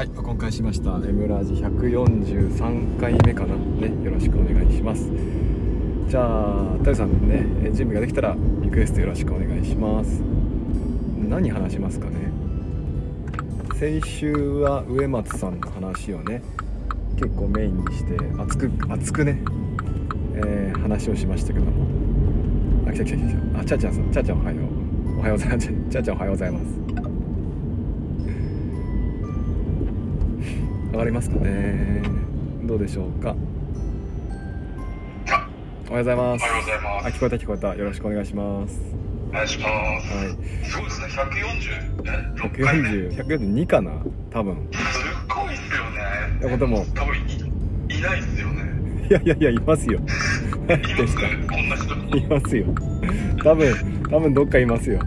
はい、今回しました。エムラジ143回目かな。ね、よろしくお願いします。じゃあ、タヨさんね、え準備ができたらリクエストよろしくお願いします。何話しますかね？先週は植松さんの話をね、結構メインにして熱く熱くね、えー話をしましたけども。あ、来た来た来た。あ、ちゃちゃんさん、ちゃちゃんおはよう。おはようございます。ちゃちゃんおはようございます。がりますかね。どうでしょうか。あおはようございます。おはようございます。あ聞こえた聞こえた。よろしくお願いします。お願いします。はい。すごいですね、140、え、6回目。す140142かな多分。ごいっすよね。いやでも。多分いいないっすよね。いやいやいやいますよ。います こんな人。いますよ。多分多分どっかいますよ。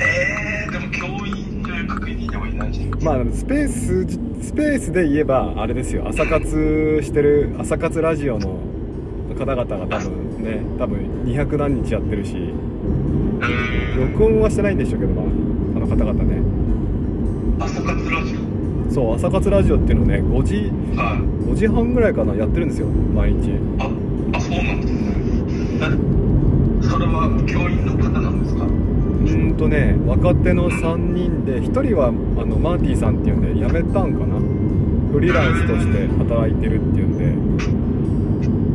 えー、でも教員という確認ではいないじゃん。まあスペーススペースで言えばあれですよ朝活してる朝活ラジオの方々が多分ね多分200何日やってるし。録音はしてないんでしょうけどまああの方々ね朝活ラジそう朝活ラジオっていうのをね5時オ。はい。5時半ぐらいかなやってるんですよ毎日あ、あ、そうなんですね。え、それは教員の方なんですか？うーんとね若手の3人で1人はあのマーティーさんっていうんで辞めたんかな？フリーランスとして働いてるっていうんで。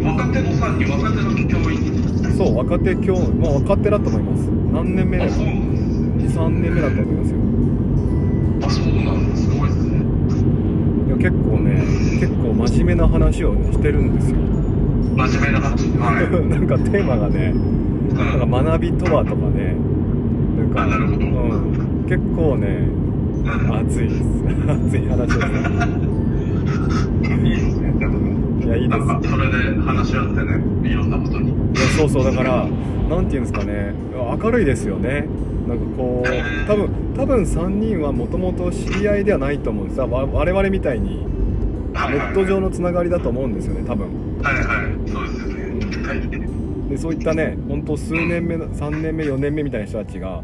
若手のさんに若手の教員そう若手今日まあ若手だと思います。何年目だあ、そうなんです23年目だと思いますよ。あ、そうなんです。すごいですね。いや結構ね結構真面目な話をねしてるんですよ。真面目な話。はい。なんかテーマがねなんか学びとはとかね。なんかあなるほど。うん、結構ねうん熱いです熱い話ですいいですね。でもいやいいですなんかそれで話し合ってね、いろんなことに。いやそうそうだからなんていうんですかね明るいですよねなんかこう多分多分3人はもともと知り合いではないと思うんですわ我々みたいにネット上のつながりだと思うんですよね多分はいはい、そうですよね。はい。でそういったね本当数年目の3年目4年目みたいな人たちがうん。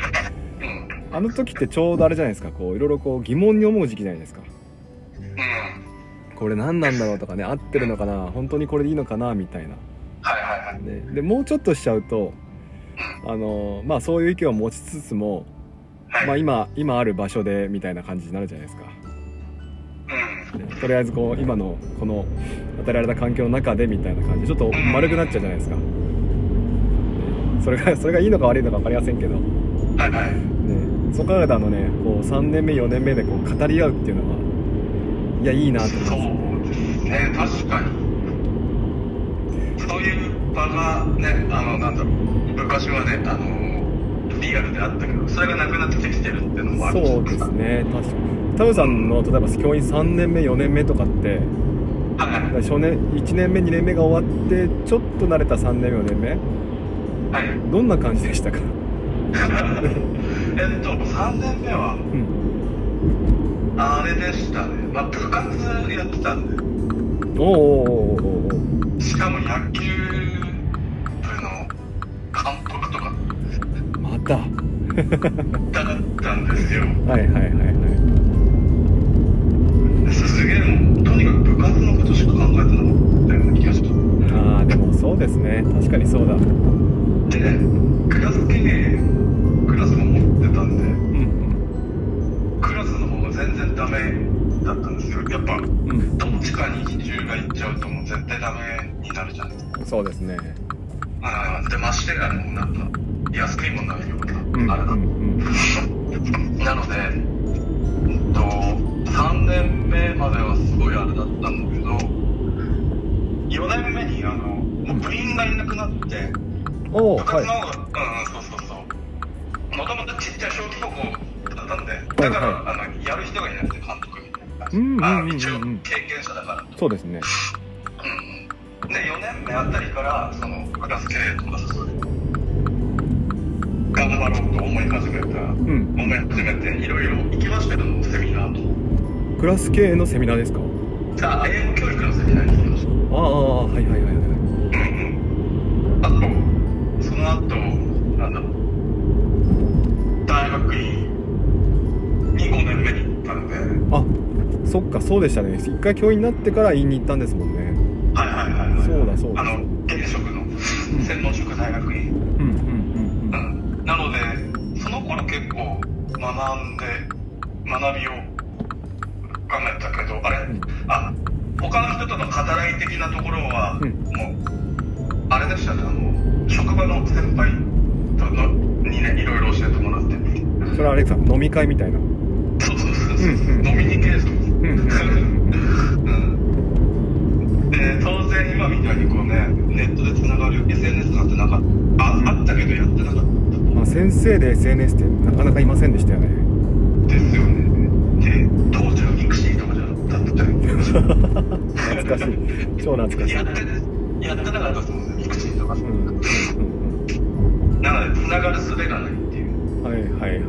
あの時ってちょうどあれじゃないですかこういろいろこう疑問に思う時期じゃないですかうん。これ何なんだろうとかね合ってるのかな本当にこれでいいのかなみたいなはいはいはい。ででもうちょっとしちゃうとあのまあそういう意見を持ちつつも、はい。まあ、今今ある場所でみたいな感じになるじゃないですかとりあえずこう今のこの与えられた環境の中でみたいな感じでちょっと丸くなっちゃうじゃないですかでそれがそれがいいのか悪いのか分かりませんけど、ね、はいはい。そう考えたらあのねこう3年目4年目でこう語り合うっていうのはいやいいなとそ思いますうですね、確かに。そういう場がね、あの、なんだろう、昔はね、あの、リアルであったけど、それがなくなってきてるっていうのもあるそうですね。確かに。タムさんの例えば教員3年目4年目とかってはい。初年1年目2年目が終わってちょっと慣れた3年目4年目？はい。どんな感じでしたか？えっと、3年目は、うんあれでしたね。まあ、部活やってたんで、おーおしかも野球部の監督とか。ーまた。はいだったんですよ。はいはいはいすげえもう、とにかく部活のことしか考えてなかったような気がした。ああでもそうですね。確かにそうだ。うんで、クラス経営、たんで、うんクラスの方が全然ダメだったんですよ。やっぱ、うんどっちかに比重がいっちゃうともう絶対ダメになるじゃないですか。そうですねあーで、ましてや、もうなんか、安いものなるような、あれだうんうんうんなので、うんと、3年目まではすごいあれだったんだけど、4年目にあの、もう部員がいなくなって、おお部活のはい方が、うん、そうそう。もともとちっちゃい小規模校だったんで、だから、はいあの、やる人がいなくて監督みたいな感じ。うんうんうんうんあ一応経験者だから。そうですねうん。で、4年目あたりから、その、クラス経営とかそういう、頑張ろうと思い始めた。うん思い始めていろいろ行きましたけどセミナークラス系のセミナーですか？とあ英語教育のセミナーに行きましたああはいはいはいはいうんうんあとその後ったんで。あそっかそうでしたね。一回教員になってから院に行ったんですもんね。はいはいはいはい。そうだそうだ。あの現職の専門職大学院、うんうんうんうん、なのでその頃結構学んで学びを深めたけどあれ、うん。あ他の人との語らい的なところは、うん。もうあれでしたね。あの職場の先輩とのにねいろいろ教えてもらって。うんそれはあれさ飲み会みたいなそうそうそうそう、うんうん。ノミニケーションうんうんうんで当然今みたいにこうねネットでつながる SNS なんてなかった。ああったけどやってなかった。まあ先生で SNS ってなかなかいませんでしたよね。ですよね。で当時はミクシーとかじゃだったじゃないですか懐かしい。超懐かしい。やってやってなかったですもんねミクシーとか、うんうんうんなのでつながる術がないっていう。うんはいはいはいはい。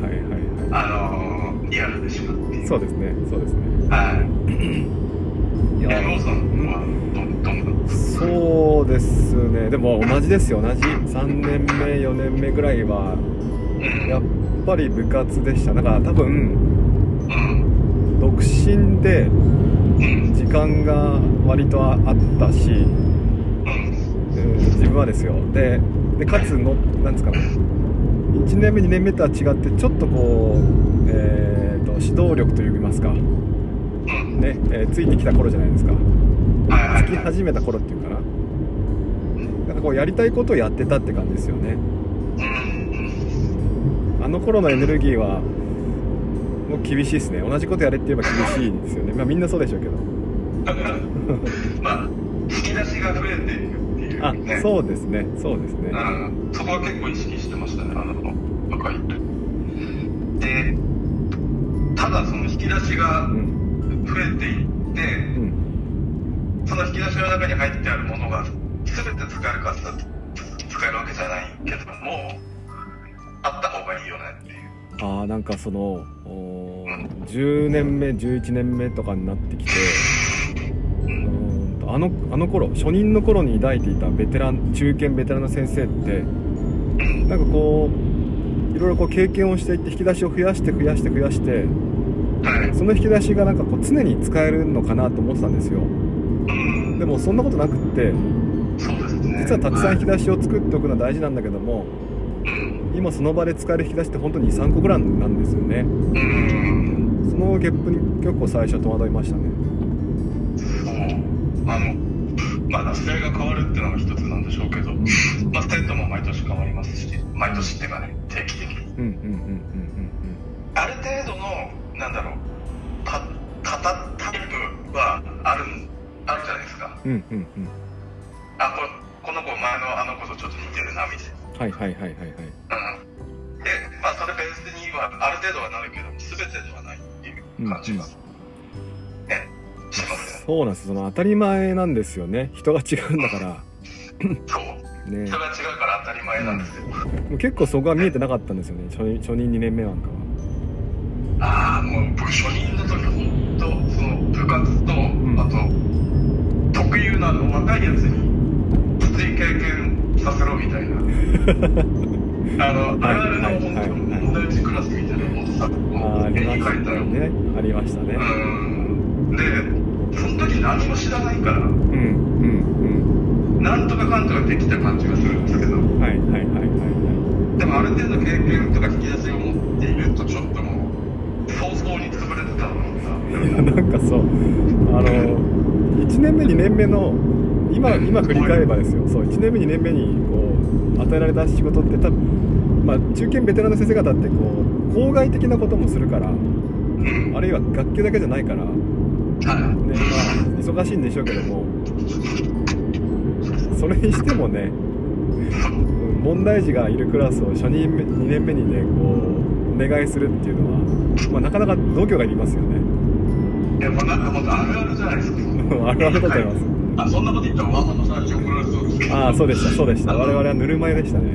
はあのー、リアルでしまっていいそうですね。そうですね。はい。いや。えローさんはどどんなそうですね。でも同じですよ。同じ。3年目4年目ぐらいはうんやっぱり部活でした。だから多分うん独身でうん時間が割とあったし、自分はですよ。ででかつのなんですかね。1年目2年目とは違ってちょっとこう、え指導力といいますか、うんねえーついてきた頃じゃないですか。つき始めた頃っていうかな。なんかこうやりたいことをやってたって感じですよね。うんあの頃のエネルギーはもう厳しいですね。同じことやれって言えば厳しいですよね。まあみんなそうでしょうけど。まあ引き出しが増えているっていうあねそうですね。そうですね。うんそこは結構意識してましたねあの若い時。でただその引き出しがうん。増えていって、うん。その引き出しの中に入ってあるものが全て使えるかって使えるわけじゃないけどもあった方がいいよねっていう。ああなんかそのおー10年目11年目とかになってきてうーんとあのあの頃初任の頃に抱いていたベテラン中堅ベテランの先生ってなんかこういろいろこう経験をしていって引き出しを増やして増やして増やしてはいその引き出しがなんかこう常に使えるのかなと思ってたんですよ。うんでもそんなことなくって実はたくさん引き出しを作っておくのは大事なんだけどもうん。今その場で使える引き出しって本当に23個ぐらいなんですよね。うん。そのゲップに結構最初戸惑いましたね。そう。あのまあ時代が変わるっていうのが一つなんでしょうけど、まあ、生徒も毎年変わりますし毎年っていうかね定期的に。うんうんうん。ある程度のなんだろう。た型タイプはあるあるじゃないですか。うんうんうん。うんうんあここの子前のあの子とちょっと似てるなみたいはいはいはいはいはい。なうん。でまあそれベースにはある程度はなるけど全てではないっていう感じが、ね。しますね。そうなんですその当たり前なんですよね。人が違うんだから。そう。ね。人が違うから当たり前なんですよ、もう結構そこは見えてなかったんですよね。初任初任2年目なんか。はああもう僕初任の時本当その部活と、んあと特有なあの若いやつにきつい経験させろみたいな。あの、あるあるの本当に問題児クラスみたいなものさ、あーありました絵に描いたら、ねありましたね。うん。でその時何も知らないからうんうんなんとかかんとかできた感じがするんですけど。うんはいはいはいはい。でもある程度経験とか引き出しを持っているとちょっともう早々に潰れてたのはいいや なんかそう。あの1年目2年目の今今振り返ればですよ。そう1年目2年目にこう与えられた仕事って多分まあ中堅ベテランの先生方ってこう郊外的なこともするからうん。あるいは学級だけじゃないから、まあ、忙しいんでしょうけどもそれにしてもねうん問題児がいるクラスを初任目2年目にねこうお願いするっていうのは、まあ、なかなか度胸がいりますよねいやもうなんかもっとあるあるじゃないですか。あるあるだと思いますあそんなこと言ったらワンマンの最初怒られそうですけどああそうでしたそうでした。我々はぬるま湯でしたね。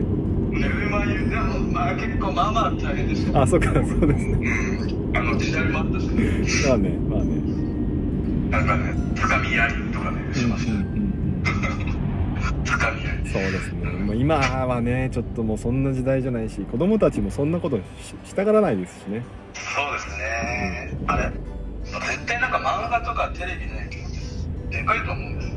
ぬるま湯でもまあ結構まあまあ大変でした。あそうかそうですね。うん。あの時代もあったしね。まあねまあね。なんかね高みやりとかねしましたね高みやりそうですね、まあ、今はねちょっともうそんな時代じゃないし子供たちもそんなことししたがらないですしね。そうですね。あれそ絶対なんか漫画とかテレビの影響ってでかいと思うんですよ。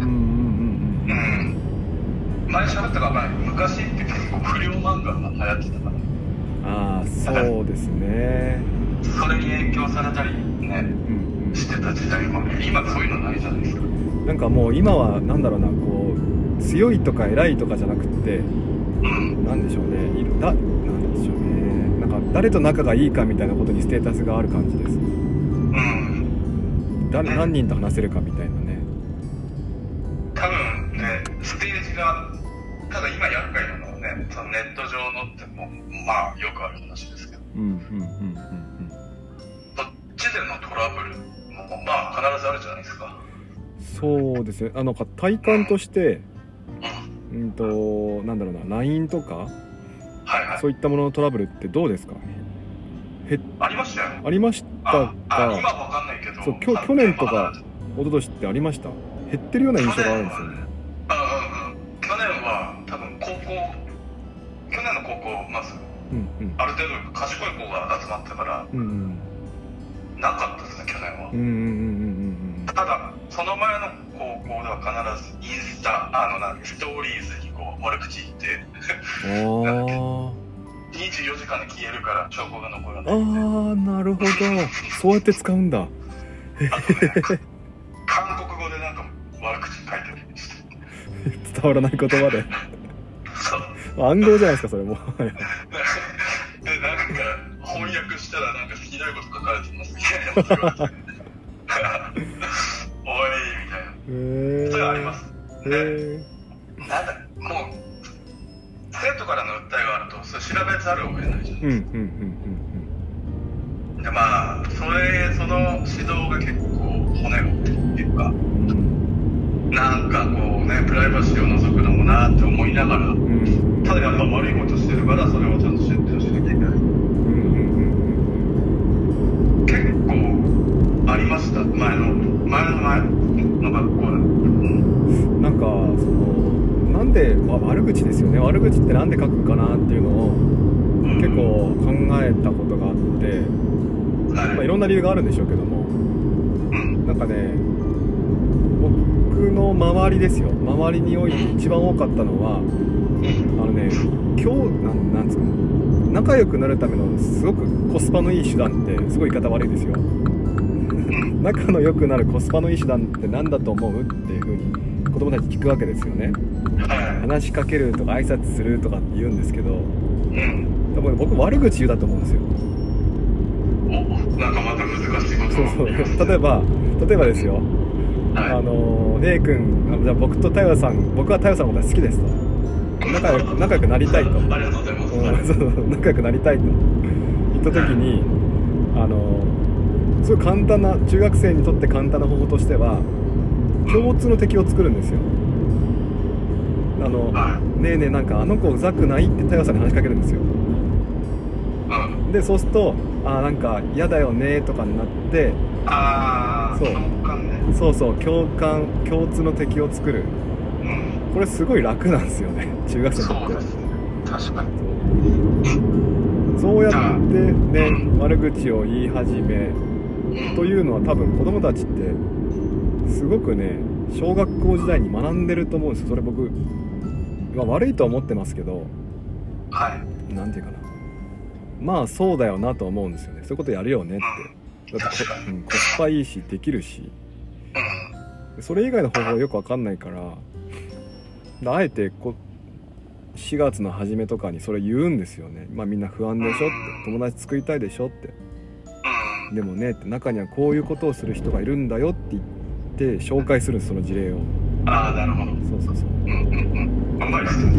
うんうんうん。うん。前喋ったか分からない昔って結構不良漫画が流行ってたから、ああそうですねそれに影響されたりね、うん。うん。してた時代もね、今そういうのないじゃないですか。なんかもう今はなんだろうなこう強いとか偉いとかじゃなくてうん。なんでしょうねいるだなんでしょうね。なんか誰と仲がいいかみたいなことにステータスがある感じです。うん。誰何人と話せるかみたいなね多分ね、ステージが、ただ今厄介なのはね、そのネット上のってもう、まあよくある話ですけど、うんうんうんうんどっちでのトラブルも、まあ必ずあるじゃないですか。うんそうですねあのか体感としてうん。うんとなんだろうな LINE とかはいはい。そういったもののトラブルってどうですか？へありましたよ。ありましたあ、あ今かはわかんないけど、そうきょ去年とか一昨年ってありました？減ってるような印象があるんですよね。うんうんうん。去年は多分高校、去年の高校、まず、うんうん。ある程度賢い子が集まったから、うんうん。なかったですね、去年は。うんうんうんうんただ、その前の高校では必ずインスタ、あの、なんストーリーズにこう、悪口言って、うんうんあ24時間で消えるから証拠が残らああないみたいな。るほどそうやって使うんだね、韓国語でなんか悪口書いてる。伝わらない言葉でそう。暗号じゃないですかそれもで、なんか、翻訳したらなんかひどいこと書かれてますみたいなこと言われて。おい、みたいな。へえそれはあります。へで、えなんだ、もう、生徒からの調べざるを得ないじゃないうんうんですか。うん。で、まあ、それ、その指導が結構骨を折ってるっていうか、うん。うんなんかこうね、プライバシーを除くのもなって思いながら、うん。ただやっぱ悪いことしてるから、それをちゃんと説明しなきゃい。けない。うん結構ありました、前の、前の前の学校悪口ですよね。悪口ってなんで書くかなっていうのを結構考えたことがあって、はい。まあ、いろんな理由があるんでしょうけどもうん。なんかね僕の周りですよ。周りにおいて一番多かったのはあのね今日なんなんつうかな仲良くなるためのすごくコスパのいい手段ってすごい言い方悪いですよ。仲の良くなるコスパのいい手段って何だと思う？っていうふうに子供たち聞くわけですよね。は話しかけるとか挨拶するとかって言うんですけどい。うん。多分僕悪口言うだと思うんですよ。お、なんかまた難しいこと。そうそう。例えば例えばですよ。はい。あの A 君あじゃあ僕と太陽さん僕は太陽さんのことが好きですと。仲良く 仲良くなりたいと、うん、ありがとうございます。そう仲良くなりたいと。言った時にあのすごい簡単な中学生にとって簡単な方法としては共通の敵を作るんですよあのはねえねえなんかあの子うざくないって太陽さんに話しかけるんですようん。でそうするとあーなんか嫌だよねとかになってあー、そう共感ね。そうそう共感共通の敵を作るうん。これすごい楽なんですよね 中学生にとってはそうですね。確かに。そうやってねうん悪口を言い始めうんというのは多分子供たちってすごくね小学校時代に学んでると思うんですよ。それ僕、まあ、悪いとは思ってますけどはい。何て言うかな。まあそうだよなとは思うんですよね。そういうことやるよねって。だってこうんコスパいいしできるし。うん。それ以外の方法はよくわかんないからだあえてこ4月の初めとかにそれ言うんですよね。まあみんな不安でしょって。友達作りたいでしょって。うん。でもねって中にはこういうことをする人がいるんだよって言って紹介するんですその事例をあー、なるほど。うんそうそうそううんうん。うまいですね、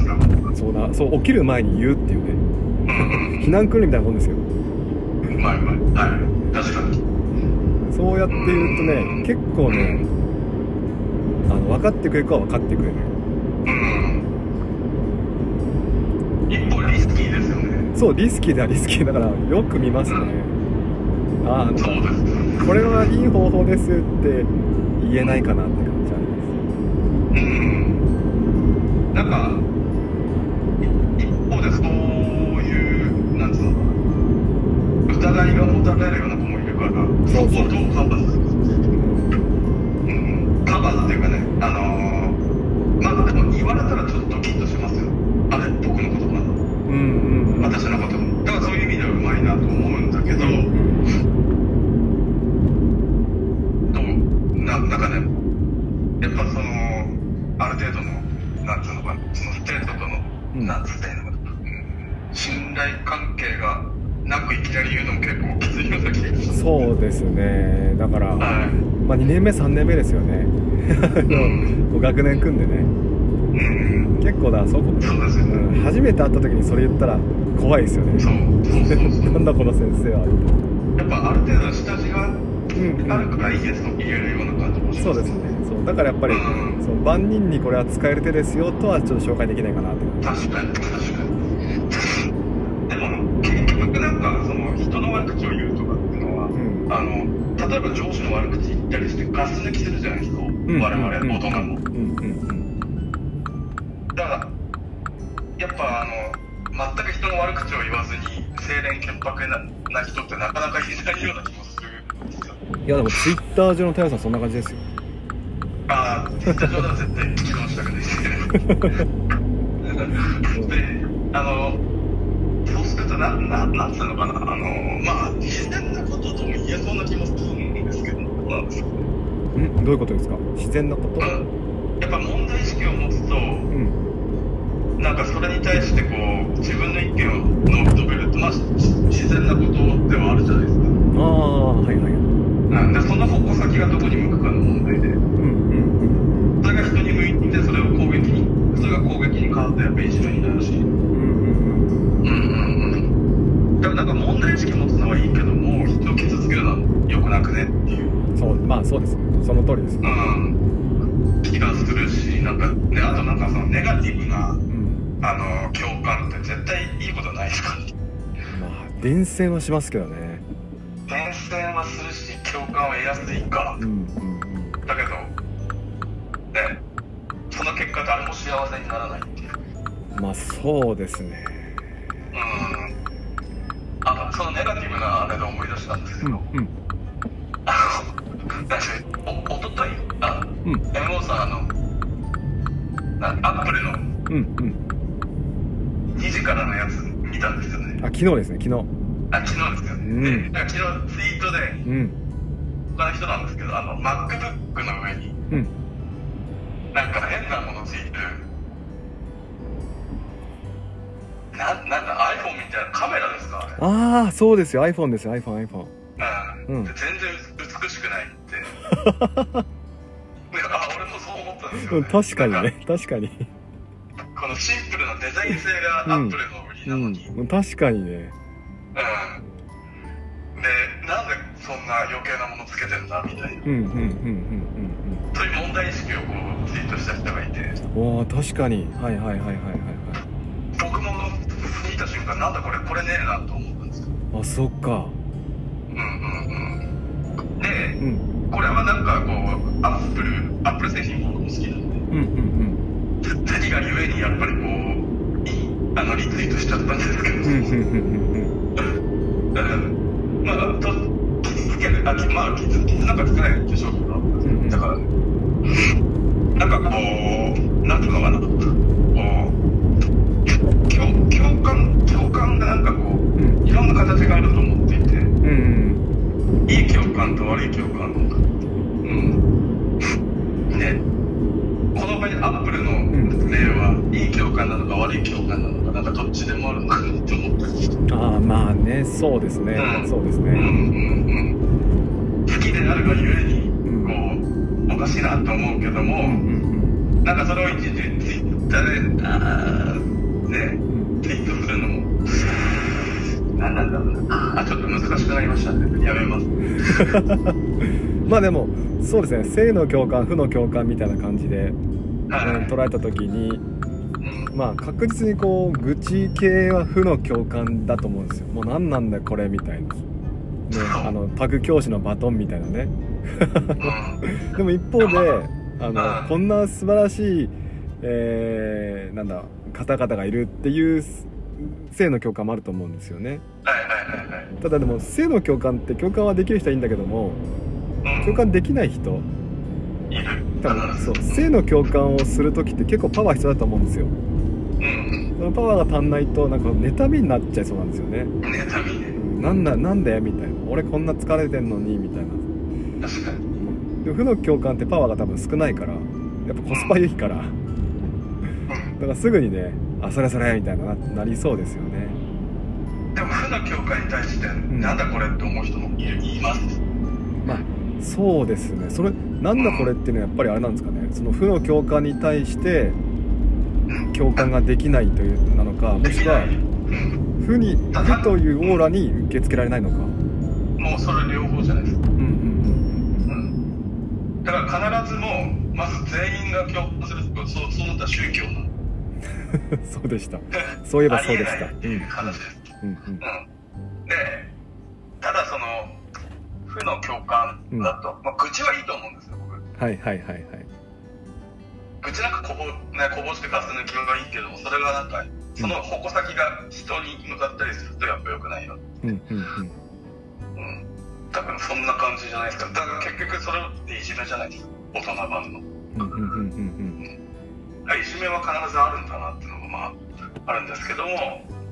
そうだそう起きる前に言うっていうねうんうん避難訓練みたいなもんですようん。うまいうまい。はい。確かに。そうやって言うとね結構ねあの分かってくれる子は分かってくれるうん。一歩リスキーですよね。そうリスキーではリスキーだからよく見ますねああなんかそうですね。これはいい方法ですって言えないかなって。3年目ですよね。うん。学年組んでね。うん。結構だそこ、そうですよね。うん、初めて会った時にそれ言ったら怖いですよね。そう。そうそうなんだこの先生は。やっぱある程度の下地がうんあるからいいですと言えるような感じもしますそうですね。そう。だからやっぱり、うん。そう万人にこれは使える手ですよとはちょっと紹介できないかなって。確かに確かにでも結局なんかその人の悪口を言うとかっていうのは、んあの例えば上司の悪口言ったりしてガス抜きするじゃないですか、うん。我々大人も、うんうんだからやっぱあの全く人の悪口を言わずに清廉潔白なな人ってなかなかいないような気もするんですよ。うんいやでもツイッター上の太陽さんそんな感じですよ。ああツイッター上では絶対議論したくないですであのそうするとなななんつうのかな。あのまあ自然なこととも言えそうな気もするんなん。ですかんどういうことですか？自然なこと？うんやっぱ問題意識を持つとうん。なんかそれに対してこう自分の意見を述べる。とまあし自然なことではあるじゃないですか。ああはいはい。うんでその矛先がどこに向くかの問題で。うんうんそれが人に向いてそれを攻撃にそれが攻撃に変わってやっぱり一緒になるし。うんうんうん。うんうんだからなんか問題意識持つのはいいけども人を傷つけるのは良くなくねっていう、うんそうまあそうです。その通りです。うん、気がするしなんかねあとなんかそのネガティブなうん。あの共感って絶対いいことないですか？らまあ伝染はしますけどね。伝染はするし共感は得やすいかうんうんうん。だけどねその結果誰も幸せにならないっていう。まあそうですね。うん。あそのネガティブなあれで思い出したんですけど、うんうんおおとといあうん MO さんあのなアップルのうんうん。2時からのやつ見たんですよね。あ昨日ですね昨日。あ昨日ですよね、うん。昨日ツイートでうん。他の人なんですけどあの MacBook の上にうん。なんか変なものついてるななんだ iPhone みたいなカメラですかあれ。ああそうですよ。iPhone ですよ iPhoneiPhone うん。うん。で全然俺もそう思ったんですよ、うんね、確かにね確かに。このシンプルなデザイン性がアップルの売りなのに、うん確かにね。うん。でなんでそんな余計なものつけてんだみたいな。うんうんうんうんそういう問題意識をこうツイートした人がいて。うんうんおー確かに。はいはいはいはいはい僕も見た瞬間なんだこれこれねえなと思ったんですよ。はいあそっか。うんうんうん。でうんこれはなんかこうアップルアップル製品僕も好きなんで。うんうん次がゆえにやっぱりこういいあのリツイートしちゃったんですけど、うんうんうん。うんうんまあと傷つけるあきまあ傷傷なんかつかないでしょうけど。ん。だからなんかこうなんていうの？そうですね、うんそうですね。うんうんうん好きであるがゆえにうん。こうおかしいなと思うけども、うんうんなんかそれを一時ツイッターであーねうん。ツイートするのも何なんだろうな。あちょっと難しくなりましたね。やめます。まあでもそうですね。正の共感負の共感みたいな感じで、うん、はい、捉えた時にうんまあ確実にこう愚痴系は負の共感だと思うんですよ。もう何なんだよこれみたいな、ね、あのパグ教師のバトンみたいなね。うん。でも一方で あのうん。こんな素晴らしい、えーなんだ方々がいるっていう性の共感もあると思うんですよね。ただでも性の共感って共感はできる人はいいんだけどもうん。共感できない人。多分そう性の共感をする時って結構パワー必要だと思うんですよ。うんそのパワーが足んないとなんか妬みになっちゃいそうなんですよね。妬み。ねうんなんだなんだよみたいな。俺こんな疲れてんのにみたいな。確かに。でも負の共感ってパワーが多分少ないからやっぱコスパいいから。だうん。からすぐにねあそれそれみたいなななりそうですよね。でも負の教会に対して、ん。なんだこれって思う人もいるいます。まあそうですね。それなんだこれっていうのはやっぱりあれなんですかね。その負の共感に対して共感ができないというなのかもしくはうん負に負というオーラに受け付けられないのか。もうそれ両方じゃないです。かうんうんうん。だから必ずもうまず全員が共感するそうそうなったら宗教な そうでした。そういえばそうでした。っていう話です、うんうん。うん、でただその負の共感だと、まあ、愚痴はいいと思うんですよ僕。はいはいはいはい愚痴なんかこぼ,、ね、こぼしてガス抜きはいいけどそれがなんかその矛先が人に向かったりするとやっぱ良くないよ、うん。うん。うん。うん、多分そん。な感じじゃないですかだから結局それっていじめじゃないですか大人版のうん。うん。うん。うん。いじめは必ずあるん。だなっていうのがまああるん。ですけども、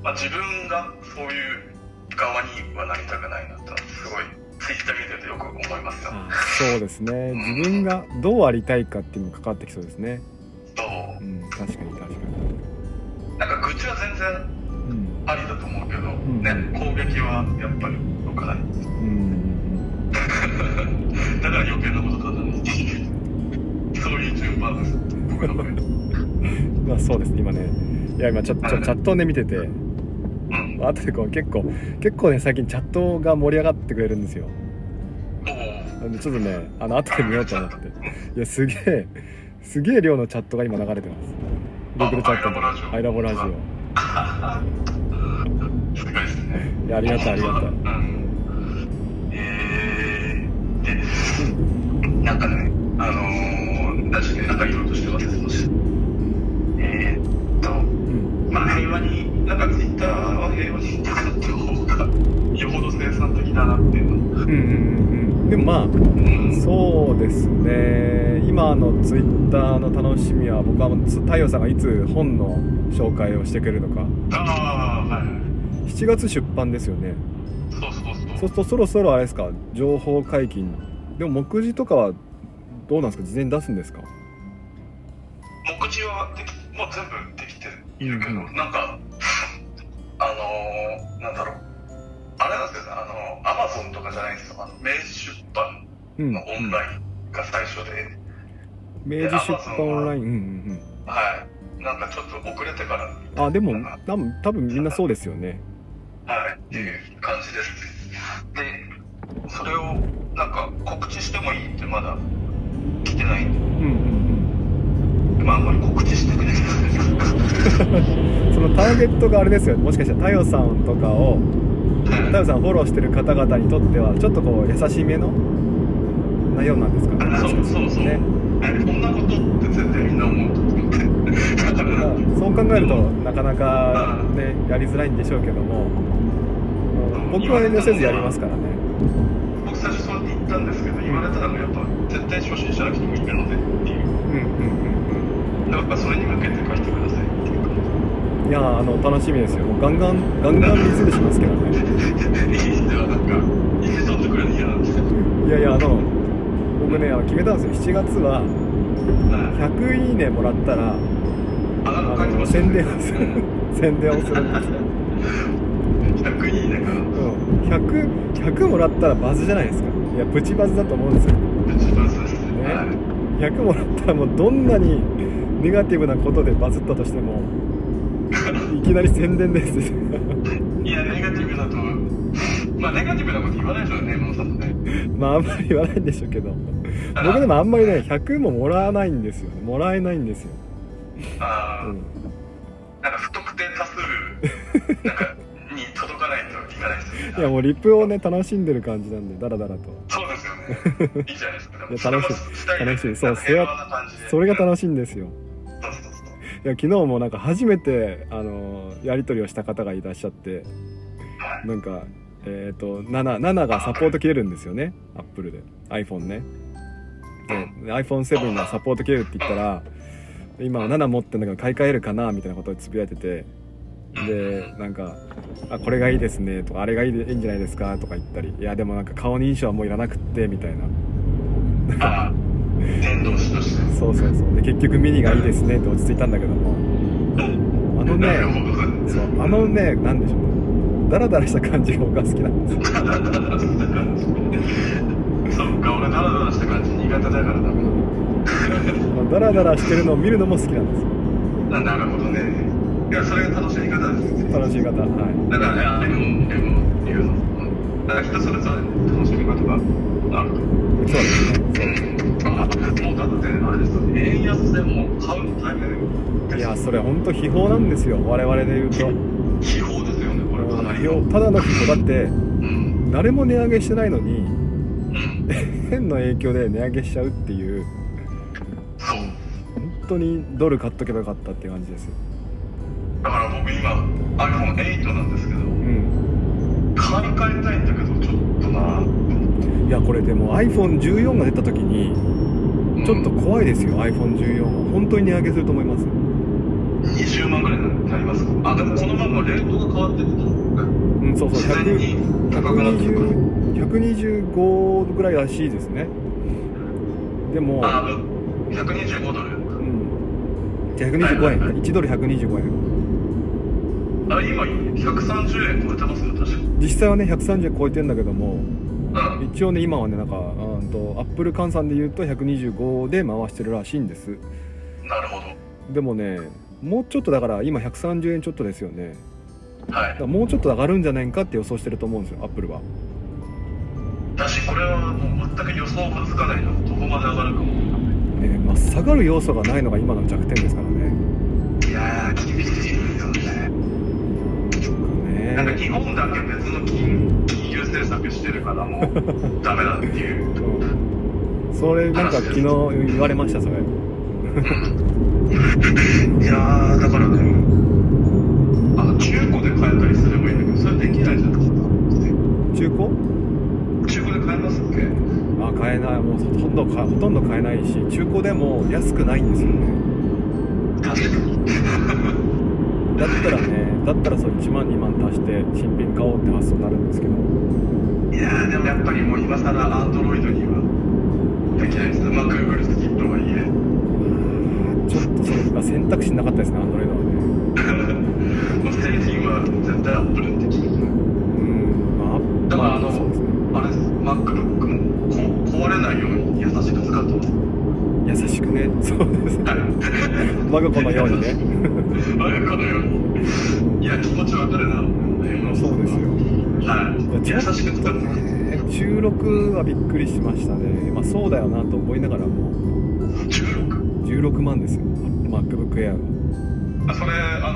まあ、自分がそういう側にはなりたくないなってすごいツイッター見ててよく思いますよ。あそうですね。自分がどうありたいかっていうのも関わってきそうですね。そう。うん確かに確かに。なんか愚痴は全然うん。ありだと思うけど、ん。ね攻撃はやっぱり良くないうん だから余計なこと語るっていうそういう順番です。僕の場合。う んまあそうですね。今ね。いや今ちょっとチャットをね見ててうん後でこう結構結構ね最近チャットが盛り上がってくれるんですよ。んでちょっとねあの後で見ようと思って。いやすげえすげえ量のチャットが今流れてます。Google チャットアイラボラジオ。おすごいですね。いやありがたいありがたい。うん。えー、でなんかねあのー、確かになんか言おうとしてますえー、っとうん。まあ平和になんかツイッターは平和に使った方がよほど生産的だなっていうの。うんうんうんうん。でもまあうんそうですね。今のツイッターの楽しみは僕は太陽さんがいつ本の紹介をしてくれるのか。ああはい。はい7月出版ですよね。そうそうそう。そうするとそろそろあれですか？情報解禁。でも目次とかはどうなんですか？事前に出すんですか？目次はできもう全部できているけど、うんうん。なんかあのー、なんだろう。あれなんですよね。あのアマゾンとかじゃないんですよ。あの明治出版うん。のオンラインが最初で、明治出版オンライン。うんうんはい。なんかちょっと遅れてから。うんあでも多分多分みんなそうですよね。はい。っていう感じです。でそれをなんか告知してもいいってまだ来てない。んでうんうんまああんまり告知してくれないうんそのターゲットがあれですよもしかしたら太陽さんとかを太陽さんをフォローしてる方々にとってはちょっとこう優しめの内容なんですか？ねもしかしたらそうそう。ね。えこんなことって絶対みんな思うと思ってそう考えるとなかなかねやりづらいんでしょうけども僕は遠慮せずやりますからね。僕最初そうやって言ったんですけど言われたらやっぱ絶対初心者の人もいるのでっていう。うんうんうんやっぱそれに向けて書いてくださいっていういやーあの楽しみですよ。もうガンガンガンガン水でしますけどね。いい人はなんかいってくれるの嫌なんですよ。いやいやあの僕ねあの決めたんですよ。7月ははい100いいねもらったらあの宣伝をする宣伝をするんですよ。100いいねが。うん。100 100もらったらバズじゃないですか。いやプチバズだと思うんですよ。一番そうですね。ね。はい100もらったらもうどんなにネガティブなことでバズったとしてもいきなり宣伝です。いやネガティブだとまあネガティブなこと言わないですよね山本さんもねまああんまり言わないんでしょうけど。僕でもあんまりね100ももらわないんですよ。ねもらえないんですよ、あーうん、なんか不特定多数なんかに届かないといかないですよね。いやもうリップをね楽しんでる感じなんでダラダラと。そうですよね。いいじゃないですか。いや楽しい。楽しい。そうなんか平和な感じで。それが楽しいんですよ。そうそうそういや昨日もなんか初めてあのやり取りをした方がいらっしゃってなんか、えっ、と7 7がサポート切れるんですよねアップルで。iPhone ね。で iPhone7 がサポート切れるって言ったら今は7持ってんだけど買い替えるかなみたいなことをつぶやいててでなんか「あこれがいいですね」とか「あれがいいでいいんじゃないですか」とか言ったり「いやでもなんか顔認証はもういらなくって」みたいな。伝道師として。そうそうそう。で結局ミニがいいですねって落ち着いたんだけども。あのねそうあのねなんでしょう。ダラダラした感じが僕は好きなんです。そっか俺ダラダラした感じ苦手だからダメまあダラダラしてるのを見るのも好きなんです。よだなるほどね。いやそれが楽しみ方ですよ楽しい方はい。だからねああいうのも言うの。うん。だから人それぞれ楽しみ方があると。そうですね。あもうだってあれですよ円安でもう買うタイミングいやそれ本当秘宝なんですよ我々で言うと。秘宝ですよねこれかなりただの秘宝。だってうん誰も値上げしてないのにうん変な影響で値上げしちゃうっていう。そう本当にドル買っとけばよかったっていう感じですよ。だから僕今 iPhone8 なんですけどうん。買い替えたいんだけどちょっとな。いやこれでも iPhone14 が出た時にちょっと怖いですよ iPhone14 は。本当に値上げすると思います。20万ぐらいになります。かあでもこのままレートが変わってってう。んそうそう。自然に100高くなってくる。120 125ぐらいらしいですね。でもあもう125ドル。うん。じゃあ125円。1ドル125円。あ今130円超えてますよ確か。実際はね130円超えてんだけどもうん。一応ね今はねなんかうんとアップル換算で言うと125で回してるらしいんです。なるほでもねもうちょっとだから今130円ちょっとですよね。どはい。もうちょっと上がるんじゃないかって予想してると思うんですよアップルは。だしこれはもう全く予想がつかないのどこまで上がるかもねまあ、下がる要素がないのが今の弱点ですからね。いやー厳しいですよねねなんか日本だけ別の金金融政策してるからもうダメだっていう。うんそれなんか昨日言われましたそれ。いやーだからねあの中古で買えたりすればいいんだけどそれできないじゃないですか中古中古で買えますっけ？あ買えない。もうほとんどかほとんど買えないし中古でも安くないんですよね。確かにだったらねだったらそう1万2万足して新品買おうって発想になるんですけど。いやーでもやっぱりもう今更アンドロイドにはできないです。まあ Google 好きとはいえちょっとそれ今選択肢なかったですねアンドロイドはね。もう製品は絶対アップルって決めて。るうんまあだからあのね。あれです。MacBook もこ壊れないように優しく使ってます。優しくね。そうです。ねはい。我が子のようにね 16はびっくりしましたね。まあそうだよなと思いながらも。16? 16万ですよ。MacBookAir があそれあ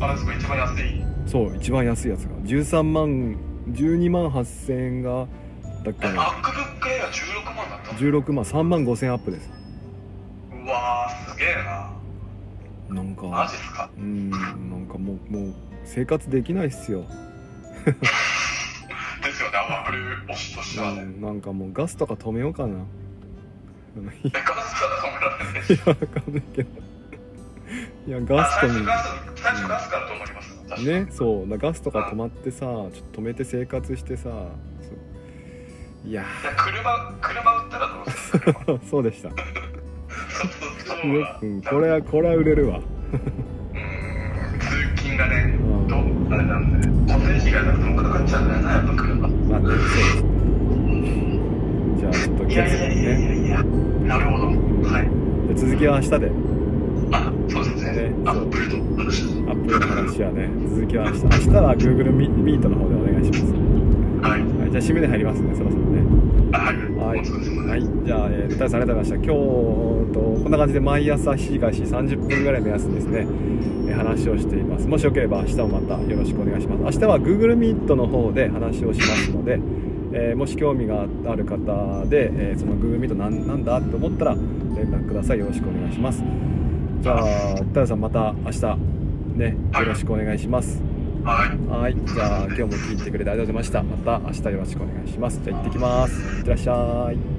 のあれですか一番安い？そう一番安いやつが。13万12万8000円がだっけな MacBookAir16 万だった16万3万5000アップです。うわーすげえな。なんかマジっすか？うんなんかもうもう生活できないっすよ。としてはね。うんなんかもうガスとか止めようかな。ガスから止められない。やわかんないけど。いやガあスとに最初ガスから止まります。ねそう。だガスとか止まってさちょっと止めて生活してさいや車車売ったらどうする そうでした。うん、これはこれは売れるわあれなんで固定費がなんかかかっちゃうんだよなやっぱ車まあねそうですね。じゃあちょっといやいやいやいねやいやなるほどはいで続きは明日であそうですね。ねアップルの話アップルの話はね。続きは明日。明日は Google ミミートの方でお願いします、はいはい、じゃあ締めで入りますねそろそろね。あはい。はい、じゃあ、えー、さんありがとうございました。今日とこんな感じで毎朝7時から7時30分ぐらい目安にですね、えー話をしています。もしよければ明日もまたよろしくお願いします。明日は Google Meet の方で話をしますので、えーもし興味がある方で、えーその Google Meet なんなんだって思ったら連絡ください。よろしくお願いします。じゃあ太陽さんまた明日ねよろしくお願いしますはい。じゃあ今日も聞いてくれてありがとうございました。また明日よろしくお願いします。じゃあ行ってきます。いってらっしゃい。